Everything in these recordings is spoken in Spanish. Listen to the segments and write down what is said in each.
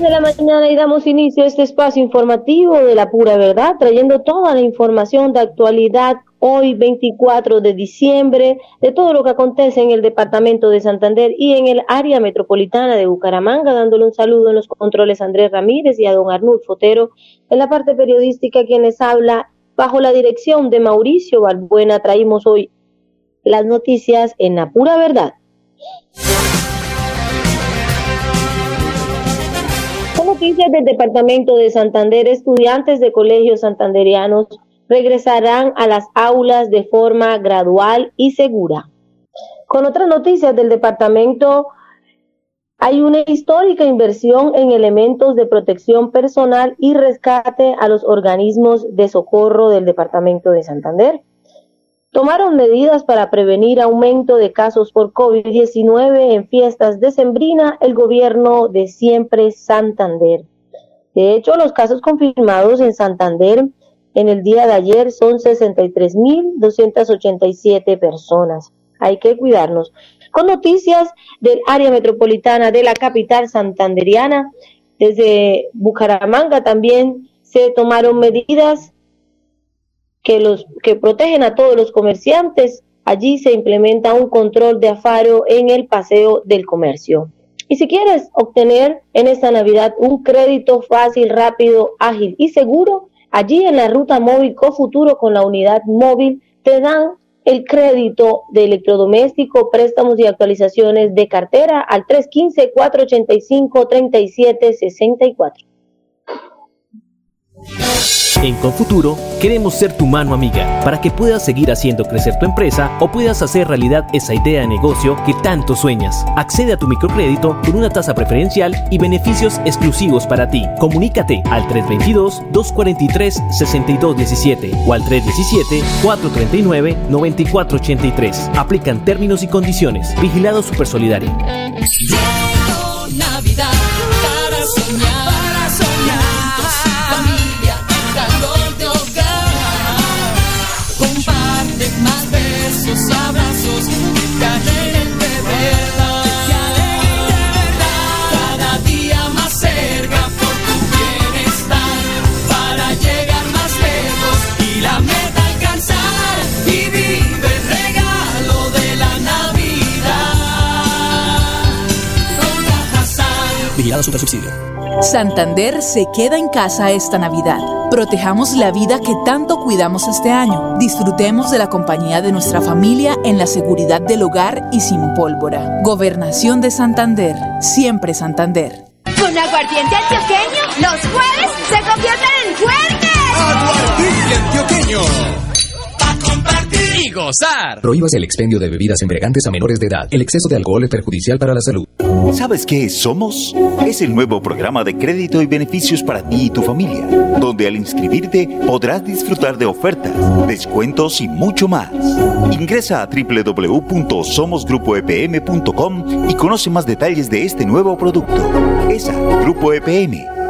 De la mañana y damos inicio a este espacio informativo de la pura verdad, trayendo toda la información de actualidad hoy 24 de diciembre de todo lo que acontece en el departamento de Santander y en el área metropolitana de Bucaramanga, dándole un saludo en los controles a Andrés Ramírez y a don Arnulfo Fotero en la parte periodística quienes habla bajo la dirección de Mauricio Balbuena traímos hoy las noticias en la pura verdad. Noticias del Departamento de Santander, estudiantes de colegios santanderianos regresarán a las aulas de forma gradual y segura. Con otras noticias del departamento, hay una histórica inversión en elementos de protección personal y rescate a los organismos de socorro del departamento de Santander tomaron medidas para prevenir aumento de casos por COVID-19 en fiestas de Sembrina el gobierno de siempre Santander. De hecho, los casos confirmados en Santander en el día de ayer son 63.287 personas. Hay que cuidarnos. Con noticias del área metropolitana de la capital santanderiana, desde Bucaramanga también se tomaron medidas que, los, que protegen a todos los comerciantes. Allí se implementa un control de afaro en el paseo del comercio. Y si quieres obtener en esta Navidad un crédito fácil, rápido, ágil y seguro, allí en la ruta móvil Cofuturo con la unidad móvil te dan el crédito de electrodoméstico, préstamos y actualizaciones de cartera al 315-485-3764. En Confuturo queremos ser tu mano amiga para que puedas seguir haciendo crecer tu empresa o puedas hacer realidad esa idea de negocio que tanto sueñas. Accede a tu microcrédito con una tasa preferencial y beneficios exclusivos para ti. Comunícate al 322-243-6217 o al 317-439-9483. Aplican términos y condiciones. Vigilado Supersolidario. Santander se queda en casa esta Navidad. Protejamos la vida que tanto cuidamos este año. Disfrutemos de la compañía de nuestra familia en la seguridad del hogar y sin pólvora. Gobernación de Santander. Siempre Santander. Con aguardiente antioqueño, los jueves se convierten en fuertes. Aguardiente antioqueño y gozar. Prohíbas el expendio de bebidas embriagantes a menores de edad. El exceso de alcohol es perjudicial para la salud. ¿Sabes qué Somos? Es el nuevo programa de crédito y beneficios para ti y tu familia, donde al inscribirte podrás disfrutar de ofertas, descuentos y mucho más. Ingresa a www.somosgrupoepm.com y conoce más detalles de este nuevo producto. ESA, Grupo EPM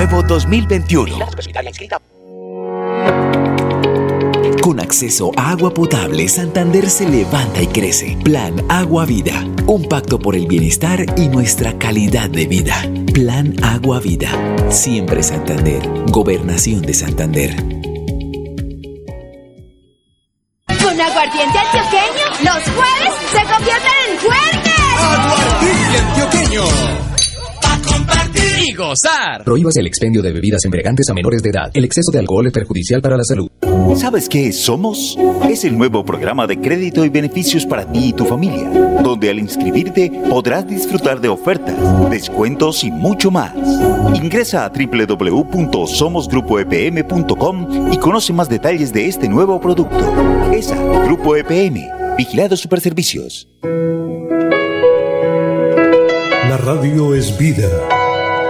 Nuevo 2021. Con acceso a agua potable, Santander se levanta y crece. Plan Agua Vida Un pacto por el bienestar y nuestra calidad de vida. Plan Agua Vida. Siempre Santander. Gobernación de Santander. Con aguardiente antioqueño, los gozar. Prohíbas el expendio de bebidas embriagantes a menores de edad. El exceso de alcohol es perjudicial para la salud. ¿Sabes qué Somos? Es el nuevo programa de crédito y beneficios para ti y tu familia, donde al inscribirte podrás disfrutar de ofertas, descuentos y mucho más. Ingresa a www.somosgrupoepm.com y conoce más detalles de este nuevo producto. ESA, Grupo EPM, Vigilados Superservicios. La radio es vida.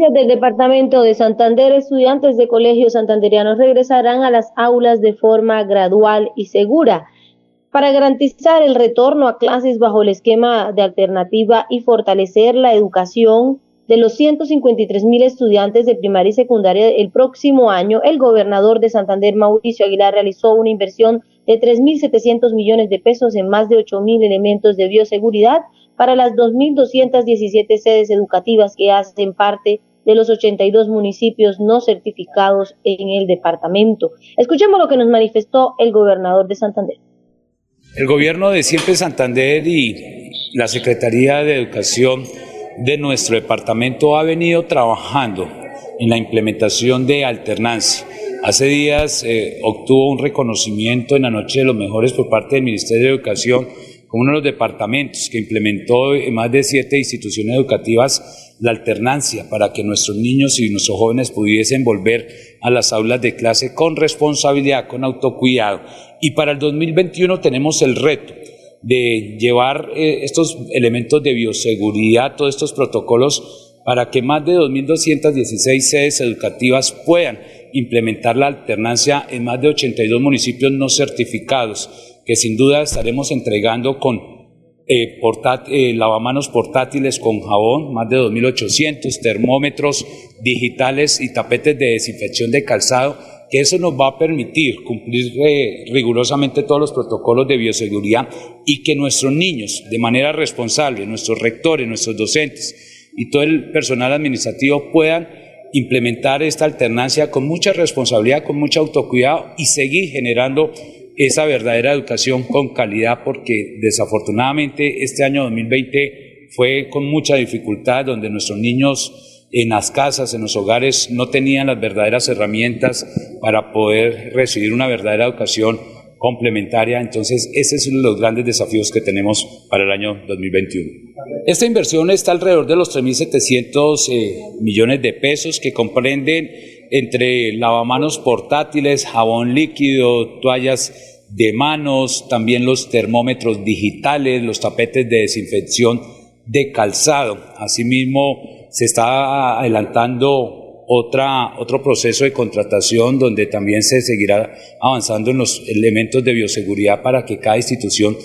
Noticias del Departamento de Santander, estudiantes de colegios santanderianos regresarán a las aulas de forma gradual y segura para garantizar el retorno a clases bajo el esquema de alternativa y fortalecer la educación de los 153 mil estudiantes de primaria y secundaria el próximo año, el gobernador de Santander, Mauricio Aguilar, realizó una inversión de 3.700 millones de pesos en más de 8.000 elementos de bioseguridad para las 2.217 sedes educativas que hacen parte de los 82 municipios no certificados en el departamento. Escuchemos lo que nos manifestó el gobernador de Santander. El gobierno de Siempre Santander y la Secretaría de Educación de nuestro departamento ha venido trabajando en la implementación de alternancia. Hace días eh, obtuvo un reconocimiento en la Noche de los Mejores por parte del Ministerio de Educación como uno de los departamentos que implementó en más de siete instituciones educativas la alternancia para que nuestros niños y nuestros jóvenes pudiesen volver a las aulas de clase con responsabilidad, con autocuidado. Y para el 2021 tenemos el reto de llevar eh, estos elementos de bioseguridad, todos estos protocolos, para que más de 2.216 sedes educativas puedan implementar la alternancia en más de 82 municipios no certificados que sin duda estaremos entregando con eh, eh, lavamanos portátiles con jabón, más de 2.800, termómetros digitales y tapetes de desinfección de calzado, que eso nos va a permitir cumplir eh, rigurosamente todos los protocolos de bioseguridad y que nuestros niños, de manera responsable, nuestros rectores, nuestros docentes y todo el personal administrativo puedan implementar esta alternancia con mucha responsabilidad, con mucho autocuidado y seguir generando esa verdadera educación con calidad porque desafortunadamente este año 2020 fue con mucha dificultad donde nuestros niños en las casas, en los hogares, no tenían las verdaderas herramientas para poder recibir una verdadera educación complementaria. Entonces, ese es uno de los grandes desafíos que tenemos para el año 2021. Esta inversión está alrededor de los 3.700 eh, millones de pesos que comprenden entre lavamanos portátiles, jabón líquido, toallas de manos, también los termómetros digitales, los tapetes de desinfección de calzado. Asimismo, se está adelantando otra, otro proceso de contratación donde también se seguirá avanzando en los elementos de bioseguridad para que cada institución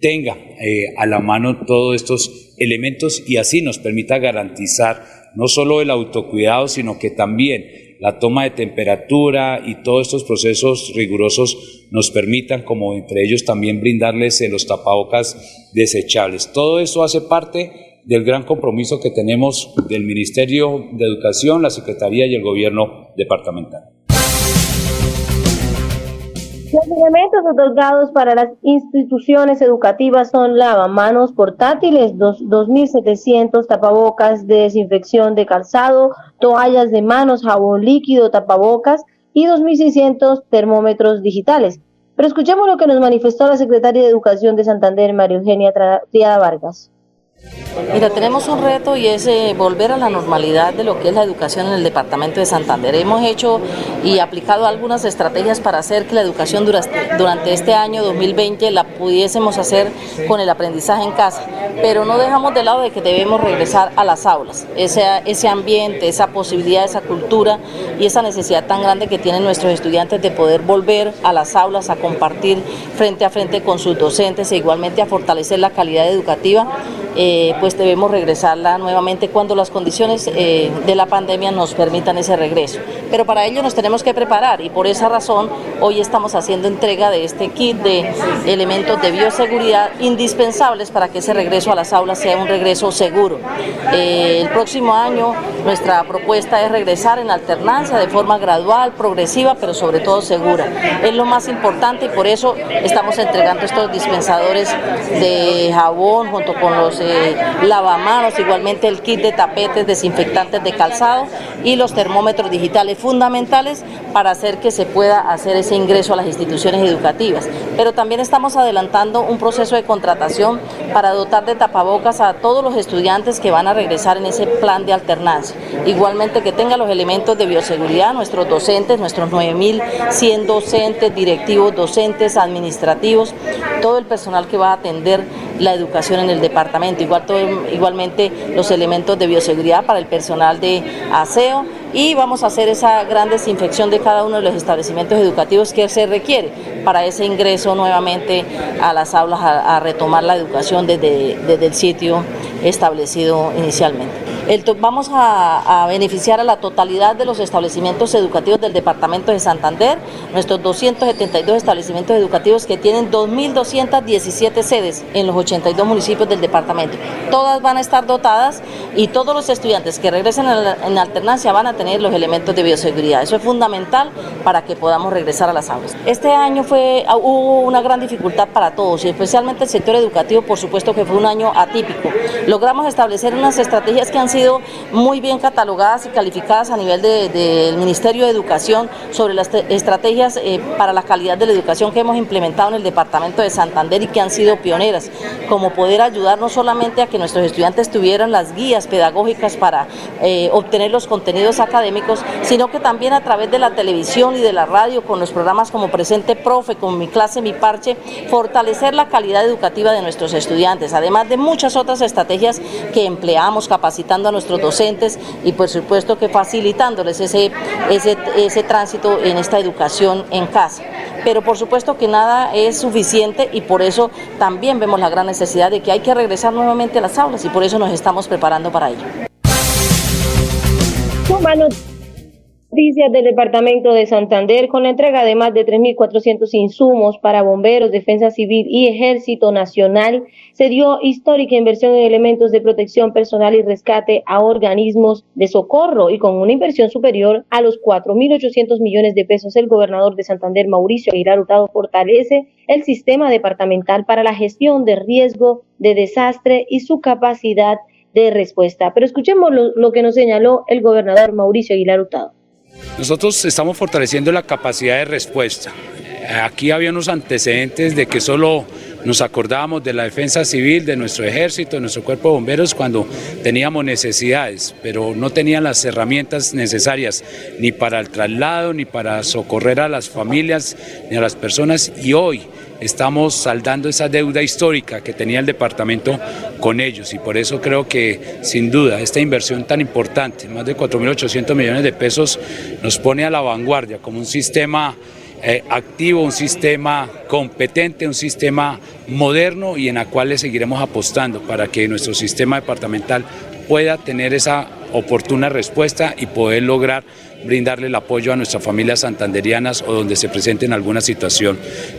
tenga eh, a la mano todos estos elementos y así nos permita garantizar no solo el autocuidado, sino que también la toma de temperatura y todos estos procesos rigurosos nos permitan, como entre ellos también brindarles los tapabocas desechables. Todo eso hace parte del gran compromiso que tenemos del Ministerio de Educación, la Secretaría y el Gobierno departamental. Los elementos otorgados para las instituciones educativas son lavamanos portátiles, 2.700 tapabocas de desinfección de calzado, toallas de manos, jabón líquido, tapabocas y 2.600 termómetros digitales. Pero escuchemos lo que nos manifestó la secretaria de Educación de Santander, María Eugenia Triada Vargas. Mira, tenemos un reto y es eh, volver a la normalidad de lo que es la educación en el departamento de Santander. Hemos hecho y aplicado algunas estrategias para hacer que la educación durante, este año 2020 la pudiésemos hacer con el aprendizaje en casa. pero no dejamos de lado de que debemos regresar a las aulas, ese, ese ambiente, esa posibilidad, esa cultura y esa necesidad tan grande que tienen nuestros estudiantes de poder volver a las aulas, a compartir frente a frente con sus docentes e igualmente a fortalecer la calidad educativa, eh, pues debemos regresarla nuevamente cuando las condiciones eh, de la pandemia nos permitan ese regreso. Pero para ello nos tenemos que preparar y por esa razón hoy estamos haciendo entrega de este kit de elementos de bioseguridad indispensables para que ese regreso a las aulas sea un regreso seguro. Eh, el próximo año nuestra propuesta es regresar en alternancia de forma gradual, progresiva, pero sobre todo segura. Es lo más importante y por eso estamos entregando estos dispensadores de jabón junto con los eh, lavamanos, igualmente el kit de tapetes, desinfectantes de calzado y los termómetros digitales fundamentales para hacer que se pueda hacer ese ingreso a las instituciones educativas. Pero también estamos adelantando un proceso de contratación para dotar de tapabocas a todos los estudiantes que van a regresar en ese plan de alternancia. Igualmente que tenga los elementos de bioseguridad, nuestros docentes, nuestros 9.100 docentes, directivos, docentes, administrativos, todo el personal que va a atender la educación en el departamento, igual igualmente los elementos de bioseguridad para el personal de aseo y vamos a hacer esa gran desinfección de cada uno de los establecimientos educativos que se requiere para ese ingreso nuevamente a las aulas a, retomar la educación desde, desde el sitio establecido inicialmente vamos a, beneficiar a la totalidad de los establecimientos educativos del departamento de Santander, nuestros 272 establecimientos educativos que tienen 2.217 sedes en los 82 municipios del departamento. Todas van a estar dotadas y todos los estudiantes que regresen en alternancia van a tener los elementos de bioseguridad. Eso es fundamental para que podamos regresar a las aulas. Este año fue, ah, hubo una gran dificultad para todos y especialmente el sector educativo, por supuesto que fue un año atípico. Logramos establecer unas estrategias que han sido muy bien catalogadas y calificadas a nivel del Ministerio de Educación sobre las estrategias eh, para la calidad de la educación que hemos implementado en el Departamento de Santander y que han sido pioneras, como poder ayudar no solamente a que nuestros estudiantes tuvieran las guías pedagógicas para eh, obtener los contenidos académicos, sino que también a través de la televisión y de la radio, con los programas como Presente Profe, con Mi Clase, Mi Parche, fortalecer la calidad educativa de nuestros estudiantes, además de muchas otras estrategias que empleamos capacitando a nuestros docentes y por supuesto que facilitándoles ese, ese, ese tránsito en esta educación en casa. Pero por supuesto que nada es suficiente y por eso también vemos la gran necesidad de que hay que regresar nuevamente a las aulas y por eso nos estamos preparando para ello. Noticias del Departamento de Santander con la entrega de más de 3.400 insumos para bomberos, defensa civil y ejército nacional. Se dio histórica inversión en elementos de protección personal y rescate a organismos de socorro y con una inversión superior a los 4.800 millones de pesos. El gobernador de Santander, Mauricio Aguilar Hurtado, fortalece el sistema departamental para la gestión de riesgo de desastre y su capacidad de respuesta. Pero escuchemos lo, lo que nos señaló el gobernador Mauricio Aguilar Hurtado. Nosotros estamos fortaleciendo la capacidad de respuesta. Aquí había unos antecedentes de que solo nos acordábamos de la defensa civil, de nuestro ejército, de nuestro cuerpo de bomberos cuando teníamos necesidades, pero no tenían las herramientas necesarias ni para el traslado, ni para socorrer a las familias, ni a las personas. Y hoy estamos saldando esa deuda histórica que tenía el departamento con ellos. Y por eso creo que sin duda esta inversión tan importante, más de 4.800 millones de pesos, nos pone a la vanguardia como un sistema eh, activo, un sistema competente, un sistema moderno y en la cual le seguiremos apostando para que nuestro sistema departamental pueda tener esa oportuna respuesta y poder lograr brindarle el apoyo a nuestras familias santanderianas o donde se presenten alguna situación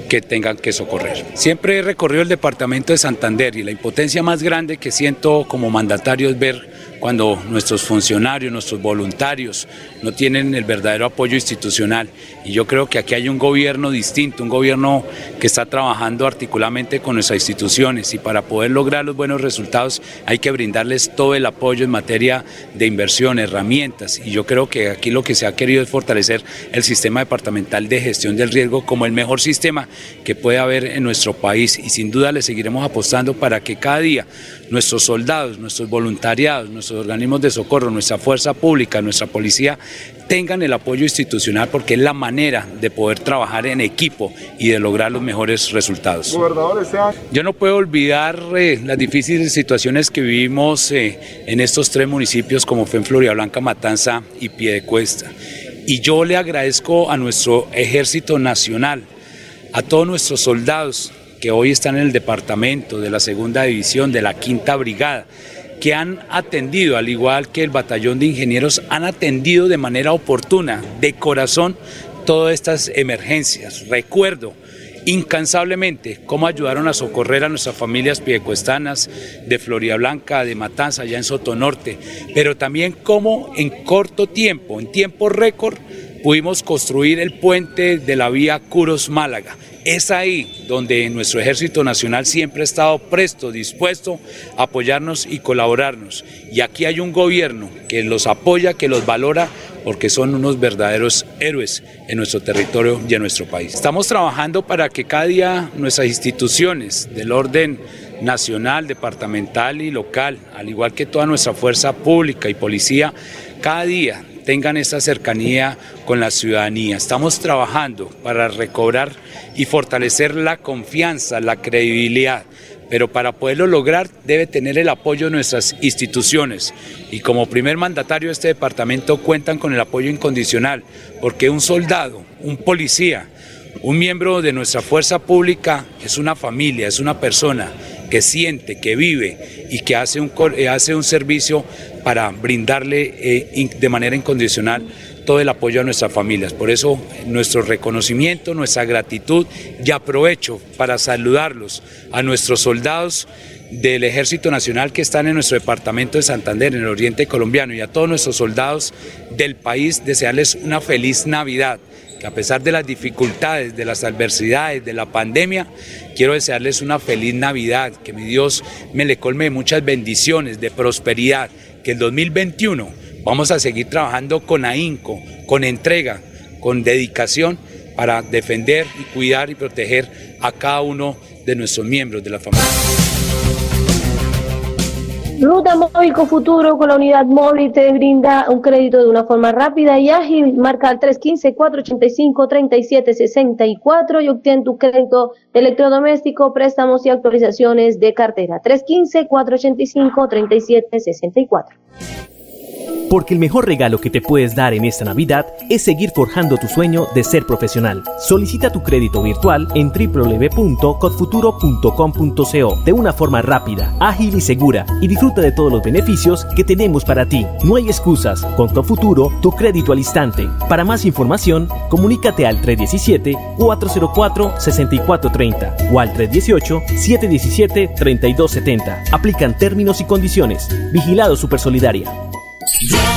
que tengan que socorrer. Siempre he recorrido el departamento de Santander y la impotencia más grande que siento como mandatario es ver cuando nuestros funcionarios, nuestros voluntarios no tienen el verdadero apoyo institucional. Y yo creo que aquí hay un gobierno distinto, un gobierno que está trabajando articuladamente con nuestras instituciones y para poder lograr los buenos resultados hay que brindarles todo el apoyo en materia de inversión, herramientas. Y yo creo que aquí lo que se ha querido es fortalecer el sistema departamental de gestión del riesgo como el mejor sistema que puede haber en nuestro país y sin duda le seguiremos apostando para que cada día nuestros soldados, nuestros voluntariados, nuestros organismos de socorro, nuestra fuerza pública, nuestra policía tengan el apoyo institucional porque es la manera de poder trabajar en equipo y de lograr los mejores resultados. Yo no puedo olvidar eh, las difíciles situaciones que vivimos eh, en estos tres municipios como fue en Floridablanca, Matanza y Piedecuesta. Y yo le agradezco a nuestro Ejército Nacional, a todos nuestros soldados que hoy están en el departamento de la Segunda División, de la Quinta Brigada, que han atendido, al igual que el batallón de ingenieros, han atendido de manera oportuna, de corazón, todas estas emergencias. Recuerdo incansablemente cómo ayudaron a socorrer a nuestras familias piedecuestanas de Florida Blanca, de Matanza, allá en Sotonorte, pero también cómo en corto tiempo, en tiempo récord, pudimos construir el puente de la vía Curos-Málaga. Es ahí donde nuestro Ejército Nacional siempre ha estado presto, dispuesto a apoyarnos y colaborarnos. Y aquí hay un gobierno que los apoya, que los valora, porque son unos verdaderos héroes en nuestro territorio y en nuestro país. Estamos trabajando para que cada día nuestras instituciones del orden nacional, departamental y local, al igual que toda nuestra fuerza pública y policía, cada día tengan esa cercanía con la ciudadanía. Estamos trabajando para recobrar y fortalecer la confianza, la credibilidad, pero para poderlo lograr debe tener el apoyo de nuestras instituciones y como primer mandatario de este departamento cuentan con el apoyo incondicional, porque un soldado, un policía, un miembro de nuestra fuerza pública es una familia, es una persona que siente, que vive y que hace un, hace un servicio para brindarle eh, de manera incondicional todo el apoyo a nuestras familias. Por eso nuestro reconocimiento, nuestra gratitud y aprovecho para saludarlos a nuestros soldados del Ejército Nacional que están en nuestro departamento de Santander, en el oriente colombiano, y a todos nuestros soldados del país, desearles una feliz Navidad que a pesar de las dificultades, de las adversidades, de la pandemia, quiero desearles una feliz Navidad, que mi Dios me le colme de muchas bendiciones, de prosperidad, que el 2021 vamos a seguir trabajando con ahínco, con entrega, con dedicación para defender y cuidar y proteger a cada uno de nuestros miembros de la familia. Ruta Móvil con Futuro con la unidad móvil te brinda un crédito de una forma rápida y ágil. Marca al 315-485-3764 y obtén tu crédito electrodoméstico, préstamos y actualizaciones de cartera. 315-485-3764 porque el mejor regalo que te puedes dar en esta Navidad es seguir forjando tu sueño de ser profesional. Solicita tu crédito virtual en www.codfuturo.com.co de una forma rápida, ágil y segura y disfruta de todos los beneficios que tenemos para ti. No hay excusas, con Codfuturo tu crédito al instante. Para más información, comunícate al 317-404-6430 o al 318-717-3270. Aplican términos y condiciones. Vigilado Supersolidaria. Llegó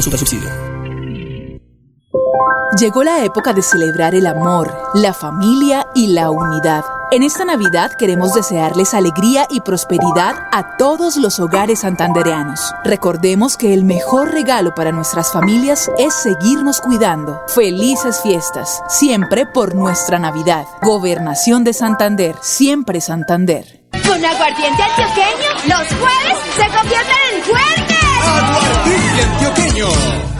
Vigilado Supersubsidio. Llegó la época de celebrar el amor, la familia y la unidad. En esta Navidad queremos desearles alegría y prosperidad a todos los hogares santandereanos. Recordemos que el mejor regalo para nuestras familias es seguirnos cuidando. Felices fiestas, siempre por nuestra Navidad. Gobernación de Santander, siempre Santander. Con aguardiente antioqueño, los jueves se convierten en juernes. Aguardiente antioqueño.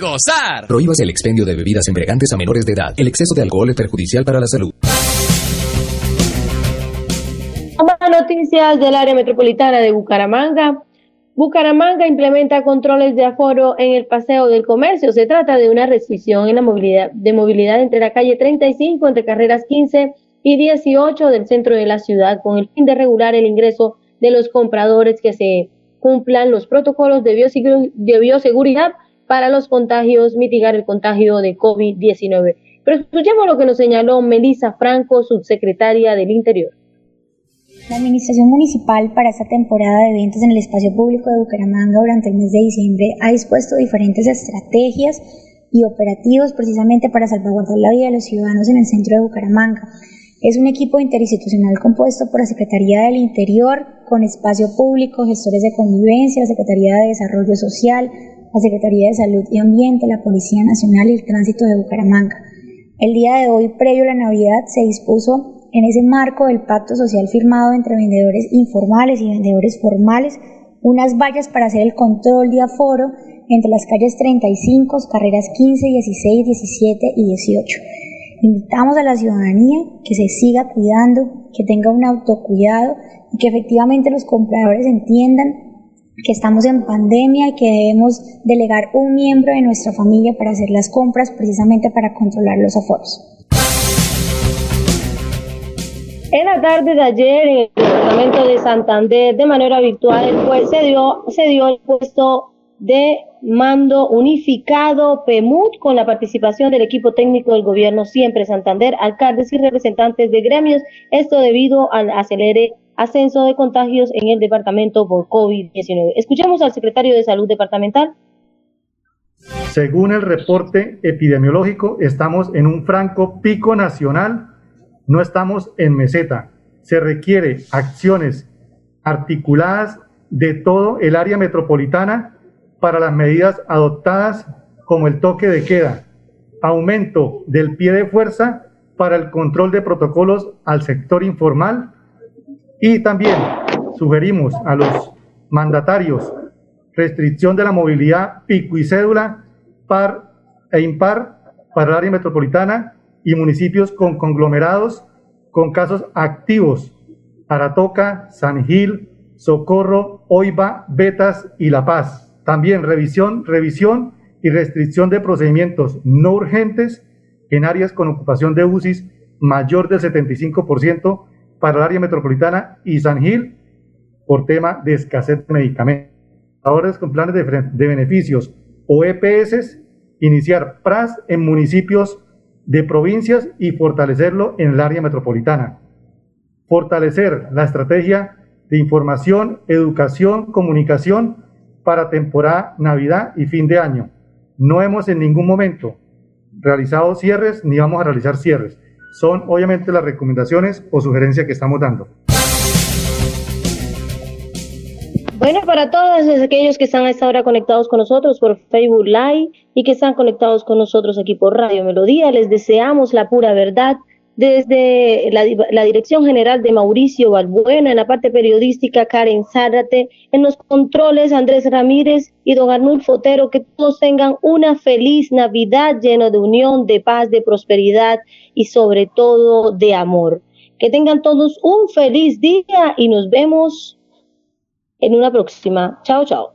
gozar. Prohíbas el expendio de bebidas embriagantes a menores de edad. El exceso de alcohol es perjudicial para la salud. Noticias del área metropolitana de Bucaramanga. Bucaramanga implementa controles de aforo en el paseo del comercio. Se trata de una restricción en la movilidad, de movilidad entre la calle 35, entre carreras 15 y 18 del centro de la ciudad, con el fin de regular el ingreso de los compradores que se cumplan los protocolos de, bioseguridad para los contagios, mitigar el contagio de COVID-19. Pero escuchemos lo que nos señaló Melissa Franco, subsecretaria del Interior. La Administración Municipal para esta temporada de eventos en el espacio público de Bucaramanga durante el mes de diciembre ha dispuesto diferentes estrategias y operativos precisamente para salvaguardar la vida de los ciudadanos en el centro de Bucaramanga. Es un equipo interinstitucional compuesto por la Secretaría del Interior, con espacio público, gestores de convivencia, Secretaría de Desarrollo Social, la Secretaría de Salud y Ambiente, la Policía Nacional y el Tránsito de Bucaramanga. El día de hoy, previo a la Navidad, se dispuso en ese marco del pacto social firmado entre vendedores informales y vendedores formales unas vallas para hacer el control de aforo entre las calles 35, carreras 15, 16, 17 y 18. Invitamos a la ciudadanía que se siga cuidando, que tenga un autocuidado y que efectivamente los compradores entiendan que estamos en pandemia y que debemos delegar un miembro de nuestra familia para hacer las compras precisamente para controlar los aforos. En la tarde de ayer, en el departamento de Santander, de manera virtual, pues, se, dio, se dio el puesto de mando unificado PEMUT con la participación del equipo técnico del gobierno siempre Santander, alcaldes y representantes de gremios, esto debido al acelere ascenso de contagios en el departamento por COVID-19. Escuchemos al secretario de Salud departamental. Según el reporte epidemiológico, estamos en un franco pico nacional, no estamos en meseta. Se requiere acciones articuladas de todo el área metropolitana para las medidas adoptadas como el toque de queda, aumento del pie de fuerza para el control de protocolos al sector informal y también sugerimos a los mandatarios restricción de la movilidad pico y cédula par e impar para el área metropolitana y municipios con conglomerados con casos activos, Aratoca, San Gil, Socorro, Oiba, Betas y La Paz. También revisión, revisión y restricción de procedimientos no urgentes en áreas con ocupación de UCIs mayor del 75% para el área metropolitana y San Gil por tema de escasez de medicamentos. Ahora con planes de, de beneficios o EPS, iniciar PRAS en municipios de provincias y fortalecerlo en el área metropolitana. Fortalecer la estrategia de información, educación, comunicación para temporada Navidad y fin de año. No hemos en ningún momento realizado cierres ni vamos a realizar cierres. Son obviamente las recomendaciones o sugerencias que estamos dando. Bueno, para todos aquellos que están a esta hora conectados con nosotros por Facebook Live y que están conectados con nosotros aquí por Radio Melodía, les deseamos la pura verdad desde la, Dirección General de Mauricio Balbuena, en la parte periodística Karen Zárate, en los controles Andrés Ramírez y don Arnulfo Fotero, que todos tengan una feliz Navidad llena de unión, de paz, de prosperidad y sobre todo de amor. Que tengan todos un feliz día y nos vemos en una próxima. Chao, chao.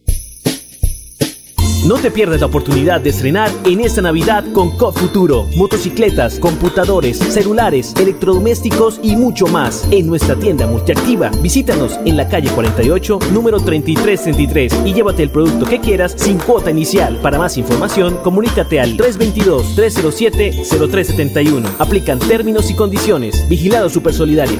No te pierdas la oportunidad de estrenar en esta Navidad con COP Futuro. Motocicletas, computadores, celulares, electrodomésticos y mucho más en nuestra tienda multiactiva. Visítanos en la calle 48, número 3333 y llévate el producto que quieras sin cuota inicial. Para más información, comunícate al 322-307-0371. Aplican términos y condiciones. Vigilado Super Solidario.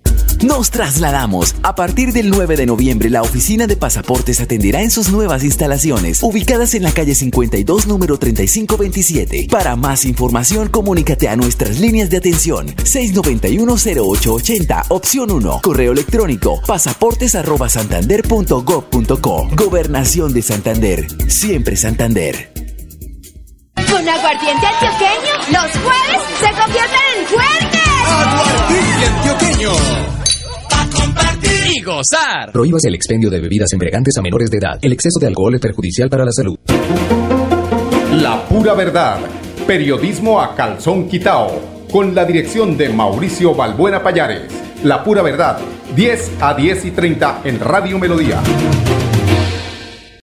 Nos trasladamos. A partir del 9 de noviembre, la oficina de pasaportes atenderá en sus nuevas instalaciones, ubicadas en la calle 52, número 3527. Para más información, comunícate a nuestras líneas de atención 691-0880, opción 1, correo electrónico pasaportes.santander.gov.co. Gobernación de Santander. Siempre Santander. Con aguardiente antioqueño, los jueves se convierten en fuertes. Aguardiente antioqueño. Compartir y gozar. Prohíbas el expendio de bebidas embriagantes a menores de edad. El exceso de alcohol es perjudicial para la salud. La pura verdad. Periodismo a calzón quitao. Con la dirección de Mauricio Balbuena Payares. La pura verdad. 10 a 10 y 30 en Radio Melodía.